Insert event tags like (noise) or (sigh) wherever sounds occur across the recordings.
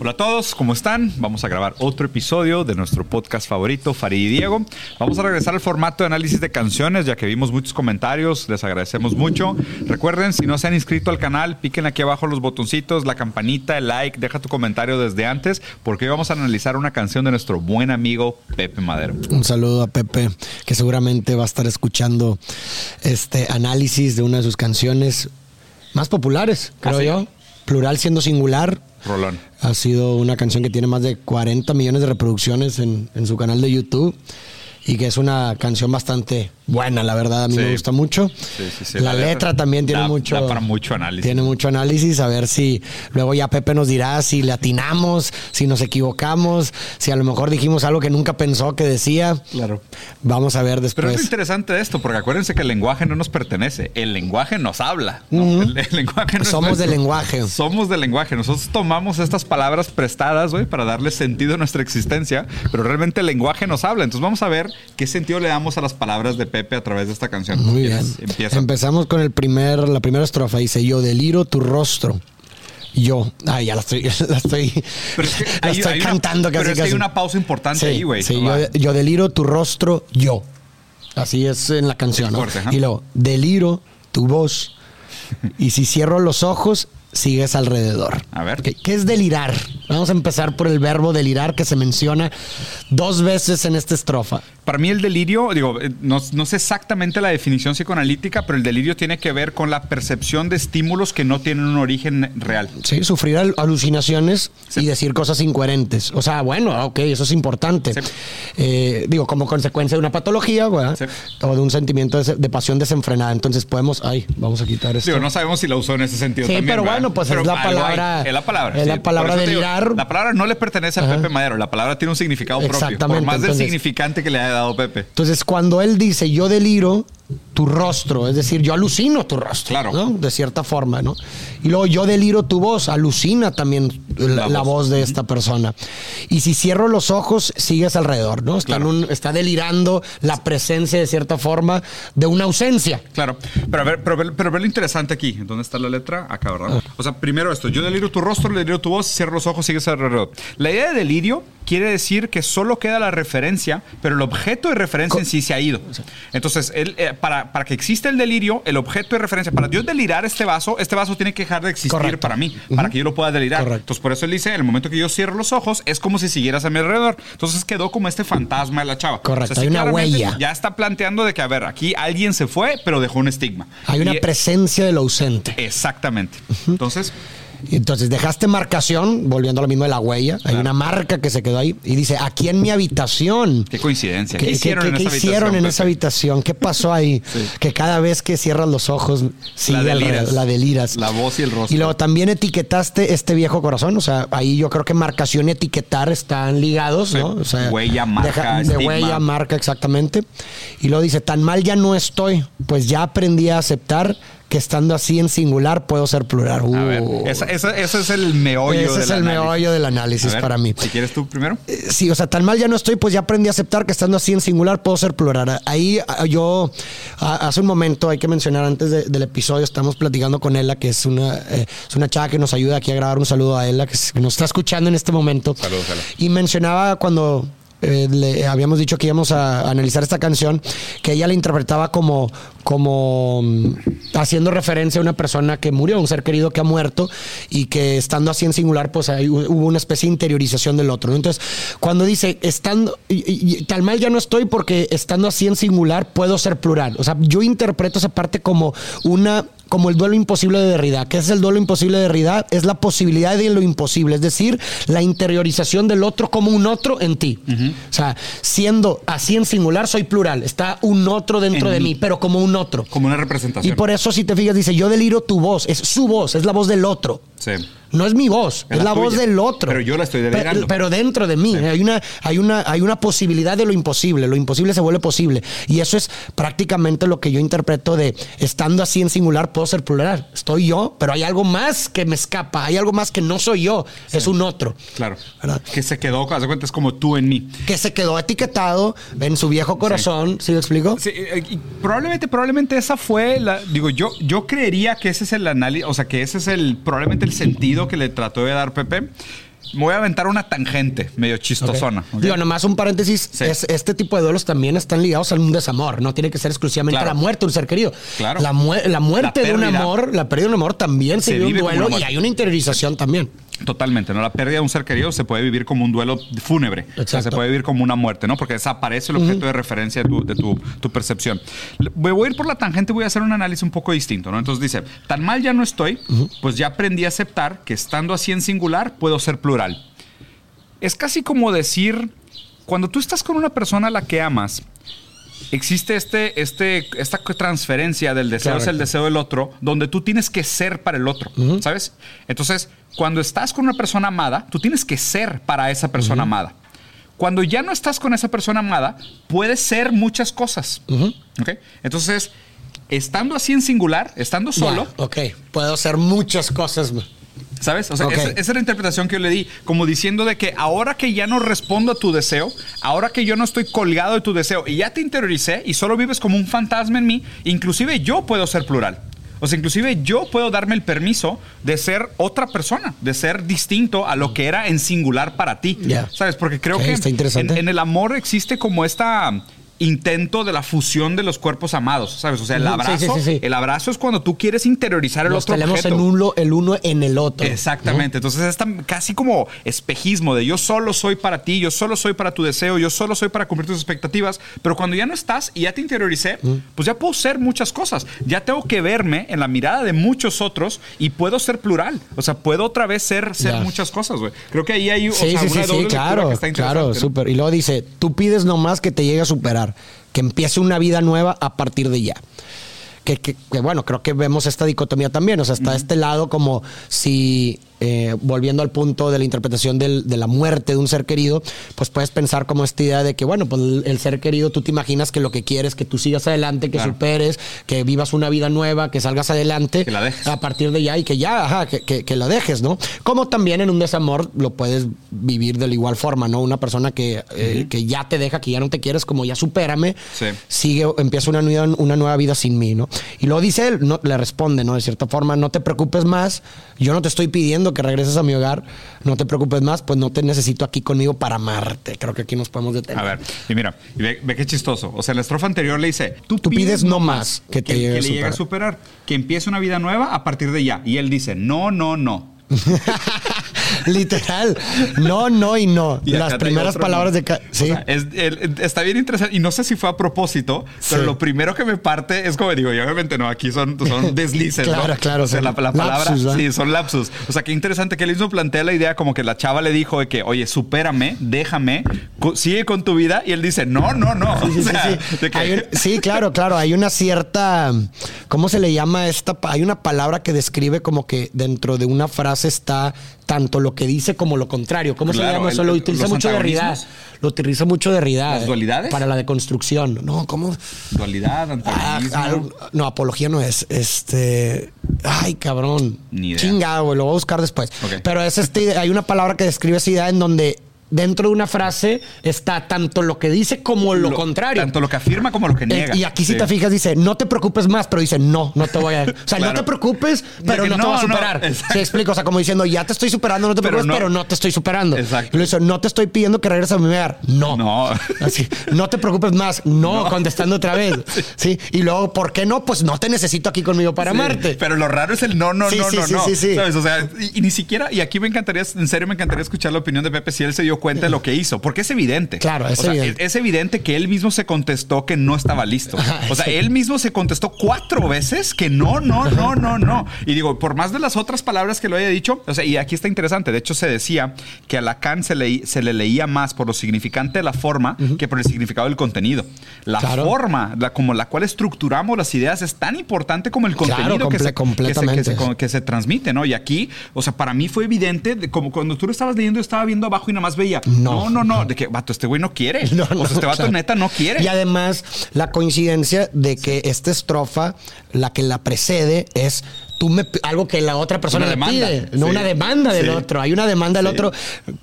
Hola a todos, ¿cómo están? Vamos a grabar otro episodio de nuestro podcast favorito, Farid y Diego. Vamos a regresar al formato de análisis de canciones, ya que vimos muchos comentarios, les agradecemos mucho. Recuerden, si no se han inscrito al canal, piquen aquí abajo los botoncitos, la campanita, el like, deja tu comentario desde antes, porque hoy vamos a analizar una canción de nuestro buen amigo Pepe Madero. Un saludo a Pepe, que seguramente va a estar escuchando este análisis de una de sus canciones más populares, creo ¿Ah, sí? yo. Plural siendo singular. Rolón. Ha sido una canción que tiene más de 40 millones de reproducciones en, en su canal de YouTube y que es una canción bastante buena, la verdad, a mí Sí. me gusta mucho. Sí, sí, sí. La, letra, también tiene da- mucho... da para mucho análisis. Tiene mucho análisis, a ver si luego ya Pepe nos dirá si le atinamos, si nos equivocamos, si a lo mejor dijimos algo que nunca pensó que decía. Claro. Vamos a ver Pero es lo después. interesante esto, porque acuérdense que el lenguaje no nos pertenece, el lenguaje nos habla. ¿no? el, el lenguaje no Somos del lenguaje. Somos del lenguaje. Nosotros tomamos estas palabras prestadas, güey, para darle sentido a nuestra existencia, pero realmente el lenguaje nos habla. Entonces vamos a ver qué sentido le damos a las palabras de Pepe a través de esta canción. Muy bien. Empieza. Empezamos con el primer, la primera estrofa. Dice, yo deliro tu rostro. Yo. Ay, ya la estoy, (laughs) la estoy, Pero es que la hay- estoy hay una- cantando casi pero es que hay una pausa importante Sí, ahí, güey. Sí, yo, yo deliro tu rostro, yo. Así es en la canción, ¿no? Fuerte, ajá. Y luego, deliro tu voz. (laughs) Y si cierro los ojos, sigues alrededor. A ver. ¿Qué, qué es delirar? Vamos a empezar por el verbo delirar que se menciona dos veces en esta estrofa. Para mí el delirio, digo, eh, no, no sé exactamente la definición psicoanalítica, pero el delirio tiene que ver con la percepción de estímulos que no tienen un origen real. Sí, sufrir al- alucinaciones Sí. y decir cosas incoherentes. O sea, bueno, ok, eso es importante. Sí. Eh, digo, como consecuencia de una patología. O de un sentimiento de, de pasión desenfrenada. Entonces podemos, ay, vamos a quitar esto. Digo, no sabemos si la usó en ese sentido Sí, también. pero ¿verdad? Bueno, pues es la hay. palabra- Es la palabra. es la palabra digo, delirar. la palabra no le pertenece a. Pepe Madero. La palabra tiene un significado propio. Por más del significante que le haya dado Pepe. Entonces, cuando él dice yo deliro tu rostro, es decir, yo alucino tu rostro, Claro. ¿no? De cierta forma, ¿no? Y luego yo deliro tu voz, alucina también la, La la voz. voz. de esta persona. Y si cierro los ojos, sigues alrededor, ¿no? Está, en Claro. un- está delirando la presencia de cierta forma de una ausencia. Claro, pero a ver, pero, ve- pero ve lo interesante aquí. ¿Dónde está la letra? Acá, ¿verdad? O sea, primero esto, yo deliro tu rostro, deliro tu voz, cierro los ojos, sigues alrededor. La idea de delirio quiere decir que solo queda la referencia, pero el objeto de referencia en sí se ha ido. Entonces, él, eh, para, para que exista el delirio, el objeto de referencia, para yo delirar este vaso, este vaso tiene que dejar de existir Correcto. para mí, para que yo lo pueda delirar. Correcto. Entonces, por eso él dice, en el momento que yo cierro los ojos, es como si siguieras a mi alrededor. Entonces quedó como este fantasma de la chava. Correcto, hay una huella. Ya está planteando de que, a ver, aquí alguien se fue, pero dejó un estigma. Hay una presencia de lo ausente. Exactamente. Entonces dejaste marcación, volviendo a lo mismo de la huella, hay una marca que se quedó ahí y dice, aquí en mi habitación. qué coincidencia. ¿Qué, ¿Qué, hicieron qué- en qué esa hicieron habitación? en esa (laughs) Pepe? habitación? ¿Qué pasó ahí? Sí. Que cada vez que cierras los ojos, sigue La deliras. la deliras. La voz y el rostro. Y luego también etiquetaste este viejo corazón. O sea, ahí yo creo que marcación y etiquetar están ligados, Sí. ¿no? O sea, Huella, marca, de huella, marca, exactamente. Y luego dice, tan mal ya no estoy, pues ya aprendí a aceptar que estando así en singular puedo ser plural. A ver, Uh. esa- esa- ese es el meollo Ese del es el análisis. meollo del análisis A ver, para mí. Si quieres tú primero. Eh, Sí, o sea, tan mal ya no estoy, pues ya aprendí a aceptar que estando así en singular puedo ser plural. Ahí ah, yo, hace un momento, hay que mencionar antes de- del episodio, estamos platicando con Ella, que es una, eh, es una chava que nos ayuda aquí a grabar. Un saludo a Ella, que, nos está escuchando en este momento. Saludos, Ella. Y mencionaba cuando eh, le habíamos dicho que íbamos a analizar esta canción, que ella la interpretaba como, como mm, haciendo referencia a una persona que murió, un ser querido que ha muerto y que estando así en singular, pues hubo una especie de interiorización del otro. Entonces, cuando dice, estando, tal mal ya no estoy porque estando así en singular puedo ser plural. O sea, yo interpreto esa parte como una como el duelo imposible de Derrida. ¿Qué es el duelo imposible de Derrida? Es la posibilidad de lo imposible, es decir, la interiorización del otro como un otro en ti. O sea, siendo así en singular, soy plural. Está un otro dentro En de mí. mí, pero como un otro. Como una Y representación. por eso, si te fijas, dice, yo deliro tu voz. Es su voz, es la voz del otro. Sí. No es mi voz, Es es, la la, voz del otro. Pero yo la estoy Pe- delirando. Pero, dentro de mí hay, una, hay, una, hay una posibilidad de lo imposible. Lo imposible se vuelve posible. Y eso es prácticamente lo que yo interpreto de estando así en singular, puedo ser plural. Estoy yo, pero hay algo más que me escapa. Hay algo más que no soy yo, es un otro. Claro. ¿Verdad? Que se quedó, haz de cuenta, es como tú en mí. Que se quedó etiquetado en su viejo corazón. ¿Sí, me explico? Sí, eh, y probablemente, probablemente esa fue la. Digo, yo, yo creería que ese es el análisis, o sea, que ese es el probablemente el sentido sentido que le trató de dar Pepe. Me voy a aventar una tangente medio chistosona. ¿ok? Digo, nomás un paréntesis. Sí. es- este tipo de duelos también están ligados a un desamor. No tiene que ser exclusivamente Claro. la muerte de un ser querido. Claro. La, mu- la muerte La de un amor, la pérdida de un amor también se, Se vive un duelo y hay una interiorización también. Totalmente, ¿no? La pérdida de un ser querido se puede vivir como un duelo fúnebre. O sea, se puede vivir como una muerte, ¿no? Porque desaparece el objeto de referencia de, tu, de tu, tu percepción. Voy a ir por la tangente y voy a hacer un análisis un poco distinto, ¿no? Entonces dice, tan mal ya no estoy, pues ya aprendí a aceptar que estando así en singular puedo ser plural. Es casi como decir, cuando tú estás con una persona a la que amas, existe este, este, esta transferencia del deseo hacia el deseo del otro, donde tú tienes que ser para el otro, ¿sabes? Entonces, cuando estás con una persona amada, tú tienes que ser para esa persona amada. Cuando ya no estás con esa persona amada, puedes ser muchas cosas. ¿ok? Entonces, estando así en singular, estando solo, Ya, ok. Puedo hacer muchas cosas. ¿Sabes? O sea, esa, esa es la interpretación que yo le di, como diciendo de que ahora que ya no respondo a tu deseo, ahora que yo no estoy colgado de tu deseo y ya te interioricé y solo vives como un fantasma en mí, inclusive yo puedo ser plural. O sea, inclusive yo puedo darme el permiso de ser otra persona, de ser distinto a lo que era en singular para ti. Ya. ¿Sabes? Porque creo que está interesante. en, en el amor existe como esta intento de la fusión de los cuerpos amados, ¿sabes? O sea, el abrazo, sí, sí, sí. el abrazo es cuando tú quieres interiorizar el Nos otro tenemos objeto. en uno, el uno en el otro. Exactamente. Entonces es tan- casi como espejismo de yo solo soy para ti, yo solo soy para tu deseo, yo solo soy para cumplir tus expectativas. Pero cuando ya no estás y ya te interioricé, pues ya puedo ser muchas cosas. Ya tengo que verme en la mirada de muchos otros y puedo ser plural. O sea, puedo otra vez ser, ser muchas cosas, güey. Creo que ahí hay o sea, sí, una sí, doble claro, que está claro, interesante, ¿no? súper. Y luego dice, tú pides nomás que te llegue a superar, que empiece una vida nueva a partir de ya. Que, que- que, bueno, creo que vemos esta dicotomía también, o sea, está este lado como si, eh, volviendo al punto de la interpretación del- de la muerte de un ser querido, pues puedes pensar como esta idea de que, bueno, pues el, ser querido, tú te imaginas que lo que quieres es que tú sigas adelante, que Claro. superes, que vivas una vida nueva, que salgas adelante. Que la dejes. A partir de ya y que ya, ajá, que, que, que la dejes, ¿no? Como también en un desamor lo puedes vivir de la igual forma, ¿no? Una persona que, eh, que ya te deja, que ya no te quieres, como ya supérame, Sí. sigue, empieza una, nueva- una nueva vida sin mí, ¿no? Y luego dice él, no, le responde, ¿no? De cierta forma, no te preocupes más, yo no te estoy pidiendo que regreses a mi hogar, no te preocupes más, pues no te necesito aquí conmigo para amarte. Creo que aquí nos podemos detener. A ver, y mira, y ve, ve qué chistoso. O sea, la estrofa anterior le dice, tú, Tú pides no más que te llegue a le llegue a superar, que empiece una vida nueva a partir de ya. Y él dice, no, no, no. (laughs) (laughs) Literal. No, no y no. Y Las primeras palabras ¿no? de... O Sí. sea, es- el- está bien interesante. Y no sé si fue a propósito, pero lo primero que me parte es como digo, y obviamente no, aquí son, son (laughs) deslices. ¿no? Claro, claro, O sea, la, la palabra, lapsus, sí, son lapsus. O sea, qué interesante que él mismo plantea la idea como que la chava le dijo de que, oye, supérame, déjame, sigue con tu vida. Y él dice, no, no, no. Sí, sí, O sí, sea, sí. de que- Hay un- sí, claro, claro. Hay una cierta. ¿Cómo se le llama esta? Hay una palabra que describe como que dentro de una frase está tanto lo que dice como lo contrario. ¿Cómo se llama eso? Lo utiliza mucho Derrida. antagonismos. Lo utiliza mucho Derrida. ¿Las dualidades? Para la deconstrucción. No, ¿cómo? Dualidad, Ah, antagonismo. algo- no, apología no es. Este. Ay, cabrón. Ni idea. Chingado, güey. Lo voy a buscar después. Ok. Pero es este. Hay una palabra que describe esa idea en donde dentro de una frase está tanto lo que dice como lo, contrario. Tanto lo que afirma como lo que Eh, niega. y aquí si Sí. te fijas dice, no te preocupes más, pero dice, no, no te voy a... O sea, Claro. no te preocupes, pero no, te no, voy a no, superar. (laughs) exacto. Sí, explico, o sea, como diciendo, ya te estoy superando, no te Pero preocupes, no. pero no te estoy superando. Exacto. Y le dice, no te estoy pidiendo que regreses a mi hogar. No. No. (laughs) Así, no te preocupes más. No, contestando otra vez. (laughs) Sí. Y luego, ¿por qué no? Pues no te necesito aquí conmigo para Sí, amarte. Pero lo raro es el no, no, Sí, no, sí, no, sí, no. sí, sí. ¿Sabes? O sea, y, y ni siquiera, y aquí me encantaría, en serio me encantaría escuchar la opinión de Pepe si él se dio cuenta de lo que hizo, porque es evidente. Claro, es O sea, evidente. Es, es evidente que él mismo se contestó que no estaba listo. O sea, él mismo se contestó cuatro veces que no, no, no, no, no. Y digo, por más de las otras palabras que lo haya dicho, o sea, y aquí está interesante. De hecho, se decía que a Lacan se, leí- se le leía más por lo significante de la forma que por el significado del contenido. La Claro. forma, la, como la cual estructuramos las ideas, es tan importante como el Claro, contenido se, que, se, que se transmite, ¿no? Y aquí, o sea, para mí fue evidente, de como cuando tú lo estabas leyendo, yo estaba viendo abajo y nada más veía, no, No. no, no, de que, vato, este güey no quiere. No, (laughs) no, o sea, este vato claro. neta no quiere. Y además, la coincidencia de que esta estrofa, la que la precede, es tú me, algo que la otra persona Una le demanda. pide, no Sí. una demanda del Sí. otro. Hay una demanda del Sí. otro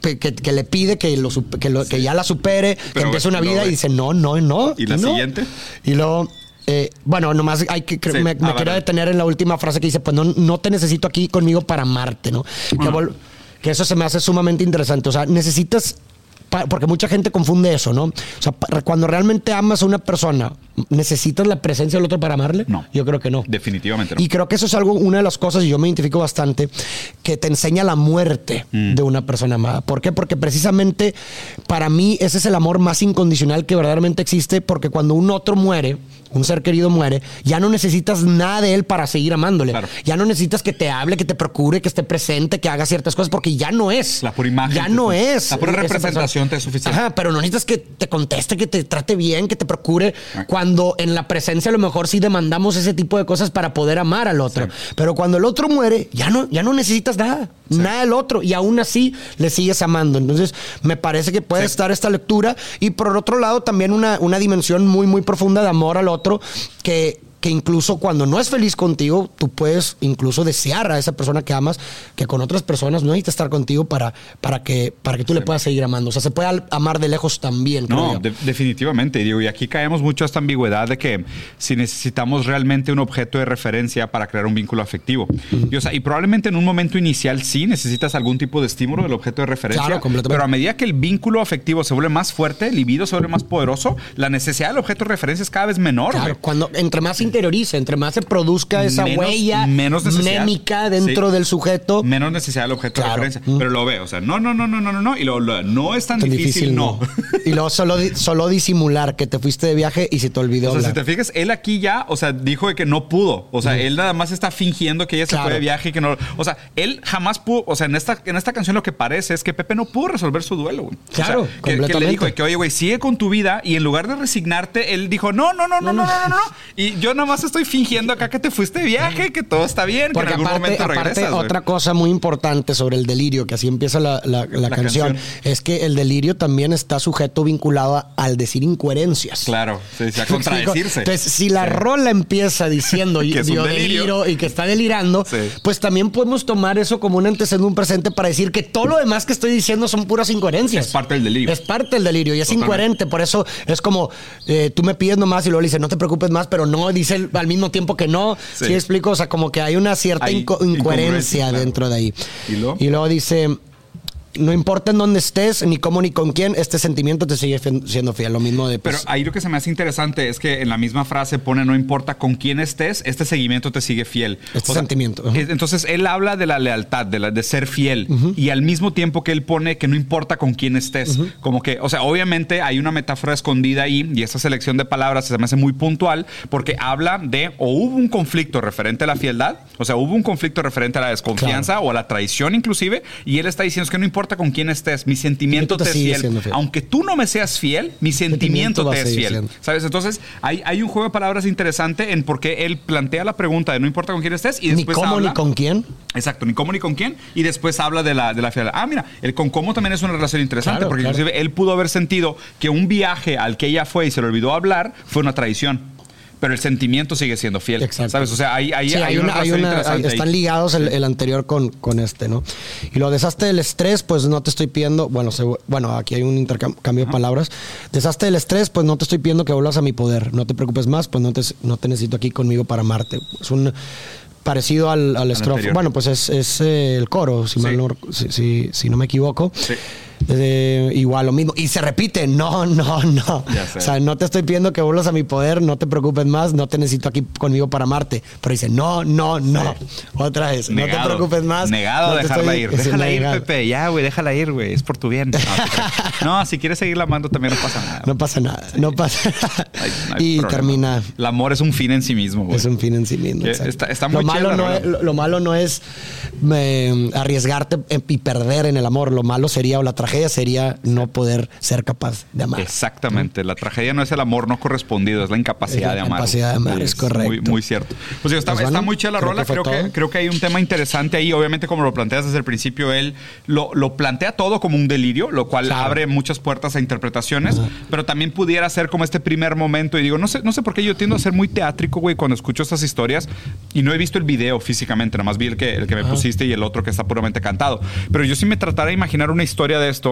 que, que le pide que, lo, que, lo- que ya la supere, que Pero, empiece una vida y dice no, no, no. ¿Y la no. siguiente? Y luego eh, bueno, nomás hay que, Sí, me, quiero detener en la última frase que dice, pues no, no te necesito aquí conmigo para amarte, ¿no? Que, que eso se me hace sumamente interesante. O sea, necesitas, porque mucha gente confunde eso, ¿no? O sea, cuando realmente amas a una persona, ¿necesitas la presencia del otro para amarle? No. Yo creo que no. Definitivamente no. Y creo que eso es algo, una de las cosas, y yo me identifico bastante, que te enseña la muerte Mm. de una persona amada. ¿Por qué? Porque precisamente para mí ese es el amor más incondicional que verdaderamente existe, porque cuando un otro muere, un ser querido muere, ya no necesitas nada de él para seguir amándole. Claro. Ya no necesitas que te hable, que te procure, que esté presente, que haga ciertas cosas, porque ya no es. La pura imagen Ya no es. la pura representación te es suficiente. Ajá, pero no necesitas que te conteste, que te trate bien, que te procure, Ah. cuando en la presencia a lo mejor sí demandamos ese tipo de cosas para poder amar al otro. Pero cuando el otro muere, ya no, ya no necesitas nada, nada del otro, y aún así le sigues amando. Entonces, me parece que puede Sí. estar esta lectura, y por otro lado, también una, una dimensión muy, muy profunda de amor al otro, que que incluso cuando no es feliz contigo, tú puedes incluso desear a esa persona que amas, que con otras personas no necesita estar contigo para, para, que, para que tú le puedas seguir amando. O sea, se puede amar de lejos también. No, de- definitivamente. Y digo, y aquí caemos mucho a esta ambigüedad de que si necesitamos realmente un objeto de referencia para crear un vínculo afectivo. y, o sea, y probablemente en un momento inicial sí necesitas algún tipo de estímulo del objeto de referencia. Claro, completamente. Pero a medida que el vínculo afectivo se vuelve más fuerte, el libido se vuelve más poderoso, la necesidad del objeto de referencia es cada vez menor. Claro, cuando entre más interiorice, entre más se produzca esa Menos- huella menos necesidad. némica dentro Sí. del sujeto. Menos necesidad del objeto Claro. de referencia. Pero lo veo. O sea, no, no, no, no, no, no, no. Y lo, lo- no es tan, Tan difícil, no. y luego solo, solo disimular que te fuiste de viaje y se te olvidó O sea, si hablar. te fijas, él aquí ya, o sea, dijo de que no pudo. O sea, él nada más está fingiendo que ella se Claro. fue de viaje y que no. O sea, él jamás pudo. O sea, en esta, en esta canción lo que parece es que Pepe no pudo resolver su duelo, güey. O sea, Claro, que- que, le dijo de que, oye, güey, sigue con tu vida. Y en lugar de resignarte, él dijo, no, no, no, no, no, no, no, no. Y yo nada más estoy fingiendo acá que te fuiste de viaje, que todo está bien, Porque que en algún aparte, momento aparte, regresas. güey. otra cosa muy importante sobre el delirio, que así empieza la, la- la La canción, canción. es que el delirio también está sujeto, vinculado a- al decir incoherencias. Claro, sí, sí, a contradecirse. Entonces, si la Sí. rola empieza diciendo (laughs) Que es un yo delirio. deliro y que está delirando, pues también podemos tomar eso como un antecedente, un presente para decir que todo lo demás que estoy diciendo son puras incoherencias. Es parte del delirio. Es parte del delirio y es Totalmente. incoherente. Por eso es como eh, tú me pides nomás y luego le dices no te preocupes más, pero no dice al mismo tiempo que no. Sí. Sí. explico? O sea, como que hay una cierta Hay inco- incoherencia claro. dentro de ahí. ¿Y luego? Y luego dice. No importa en dónde estés, ni cómo ni con quién, este sentimiento te sigue siendo fiel. Lo mismo de. Pero pues, ahí lo que se me hace interesante es que en la misma frase pone no importa con quién estés, este seguimiento te sigue fiel. Este sentimiento, ajá. es- Entonces él habla de la lealtad, de, la, de ser fiel. Y al mismo tiempo que él pone que no importa con quién estés. Como que, o sea, obviamente hay una metáfora escondida ahí y esa selección de palabras se me hace muy puntual porque habla de o hubo un conflicto referente a la fieldad, o sea, hubo un conflicto referente a la desconfianza o a la traición inclusive, y él está diciendo es que no importa con quién estés, mi sentimiento te es fiel. fiel. Aunque tú no me seas fiel, mi Sentimiento sentimiento te es fiel. siendo. ¿Sabes? Entonces, hay, hay un juego de palabras interesante en por qué él plantea la pregunta de no importa con quién estés y ni después cómo habla- ni con quién. Exacto, ni cómo ni con quién. Y después habla de la, de la fidelidad. Ah, mira, el con cómo también es una relación interesante, Claro, porque claro. inclusive él pudo haber sentido que un viaje al que ella fue y se le olvidó hablar fue una traición. Pero el sentimiento sigue siendo fiel. Exacto. ¿Sabes? O sea, hay, hay, Sí, hay una, hay una- ahí. están ligados el, el anterior con, con este, ¿no? Y lo desastre del estrés, pues no te estoy pidiendo, bueno, se- bueno, aquí hay un intercambio de palabras. Desastre del estrés, pues no te estoy pidiendo que vuelvas a mi poder. No te preocupes más, pues no te, no te necesito aquí conmigo para amarte. Es un parecido al, al estrofe. Bueno, pues es, es, eh, el coro, si, Sí. mal no, si, si- si no me equivoco. Sí. Eh, igual lo mismo. Y se repite, no, (laughs) no, no. Ya sé. O sea, no te estoy pidiendo que vuelvas a mi poder, no te preocupes más, no te necesito aquí conmigo para amarte. Pero dice, no, no, no. Otra vez, no te preocupes más. Negado no dejarla estoy- ir. Déjala ir, negado. Pepe. Ya, güey, déjala ir, güey. Es por tu bien. No, (laughs) si quieres seguirla amando también no pasa nada. No pasa nada, no pasa (laughs) nada. No y problema. termina. El amor es un fin en sí mismo, güey. Es un fin en sí mismo. Está- está muy lo, malo no rola. es, lo, lo malo no es eh, arriesgarte y perder en el amor. Lo malo sería, o la tragedia sería no poder ser capaz de amar. Exactamente. La tragedia no es el amor no correspondido, es la incapacidad Es la de amar. incapacidad de amar, Sí, es correcto. Muy, muy cierto. Pues digo, está, Pues está bueno, muy chida la creo rola. que Creo que, creo que hay un tema interesante ahí. Obviamente, como lo planteas desde el principio, él lo, lo plantea todo como un delirio, lo cual Claro. abre muchas puertas a interpretaciones, pero también pudiera ser como este primer momento. Y digo, no sé, no sé por qué yo tiendo a ser muy teátrico, güey, cuando escucho estas historias y no he visto el video físicamente, nada más vi el que, el que me pusiste y el otro que está puramente cantado. Pero yo sí me tratara de imaginar una historia de esto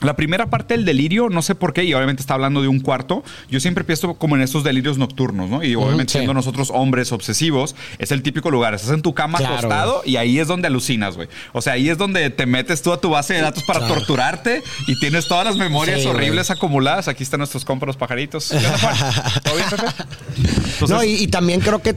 La primera parte del delirio, no sé por qué, y obviamente está hablando de un cuarto. Yo siempre pienso como en estos delirios nocturnos, ¿no? Y obviamente sí. siendo nosotros hombres obsesivos, es el típico lugar. Estás en tu cama Claro, acostado y ahí es donde alucinas, güey. O sea, ahí es donde te metes tú a tu base de datos para Claro. torturarte y tienes todas las memorias Sí, horribles acumuladas. Aquí están nuestros compas, los pajaritos. (laughs) ¿Todo bien, Pepe? Entonces, no, y, y también creo que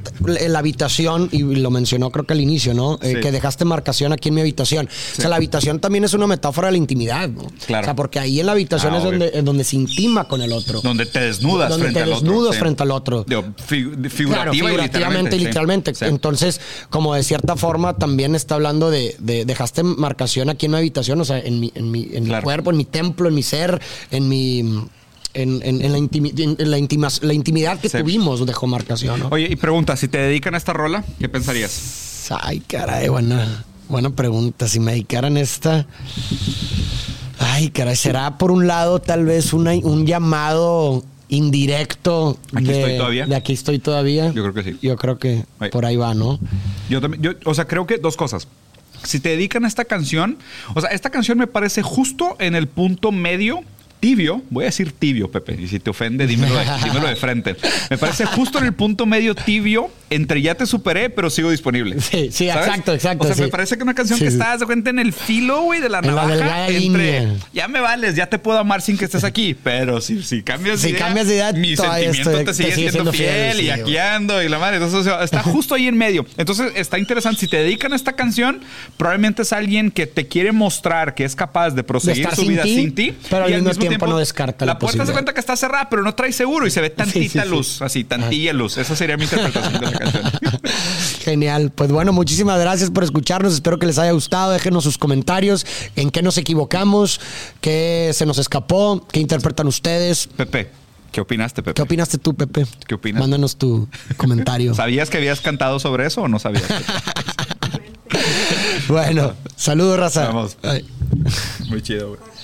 la habitación, y lo mencionó creo que al inicio, ¿no? Eh, Sí. que dejaste marcación aquí en mi habitación. O sea, la habitación también es una metáfora de la intimidad, ¿no? Claro. O sea, porque ahí en la habitación Ah, es donde, se intima con el otro. donde te desnudas Donde frente te al otro. desnudas sí. frente al otro. Digo, fi- Claro, figurativa y figurativamente y literalmente. Entonces, como de cierta forma, también está hablando de, de- dejaste marcación aquí en mi habitación, o sea, en mi, en mi, en mi Claro. cuerpo, en mi templo, en mi ser, en mi. En, en- en la, intimi- en- la, intimidad que Sí. tuvimos dejó marcación, ¿no? Oye, y pregunta, si te dedican a esta rola, ¿qué pensarías? Ay, caray, buena, buena pregunta. Si me dedicaran esta. Ay, caray, será por un lado tal vez una- un llamado indirecto Aquí de, estoy todavía. de aquí estoy todavía. Yo creo que sí. Yo creo que por ahí va, ¿no? Yo también, yo, o sea, creo que dos cosas. Si te dedican a esta canción, o sea, esta canción me parece justo en el punto medio tibio, voy a decir tibio, Pepe, y si te ofende, dímelo de, dímelo de frente. Me parece justo en el punto medio tibio entre ya te superé, pero sigo disponible. (laughs) Sí, sí, exacto, exacto, O sea, me sí. parece que una canción Sí, que sí. está, haz de cuenta, en el filo, güey, de la la navaja. delgada entre, línea. ya me vales, ya te puedo amar sin que estés aquí, pero si, si cambias Si de idea, cambias de idea, mi sentimiento estoy- te sigue, te sigue siendo, siendo fiel, fiel, y aquí güey. ando y la madre. Entonces, o sea, está justo ahí en medio. Entonces, está interesante. Si te dedican a esta canción, probablemente es alguien que te quiere mostrar que es capaz de proseguir estar su sin vida sin ti. pero al y mismo tiempo no descarta la La puerta se cuenta que está cerrada, pero no trae seguro y se ve (laughs) tantita luz, así, tantilla luz. Esa sería mi interpretación de la (laughs) canción. (laughs) Genial. Pues bueno, muchísimas gracias por escucharnos. Espero que les haya gustado. Déjenos sus comentarios. ¿En qué nos equivocamos? ¿Qué se nos escapó? ¿Qué interpretan ustedes? Pepe, ¿qué opinaste, Pepe? ¿Qué opinaste tú, Pepe? ¿Qué opinas? Mándanos tu (laughs) comentario. ¿Sabías que habías cantado sobre eso o no sabías? (laughs) bueno, saludos, raza. Vamos. Ay. Muy chido, güey.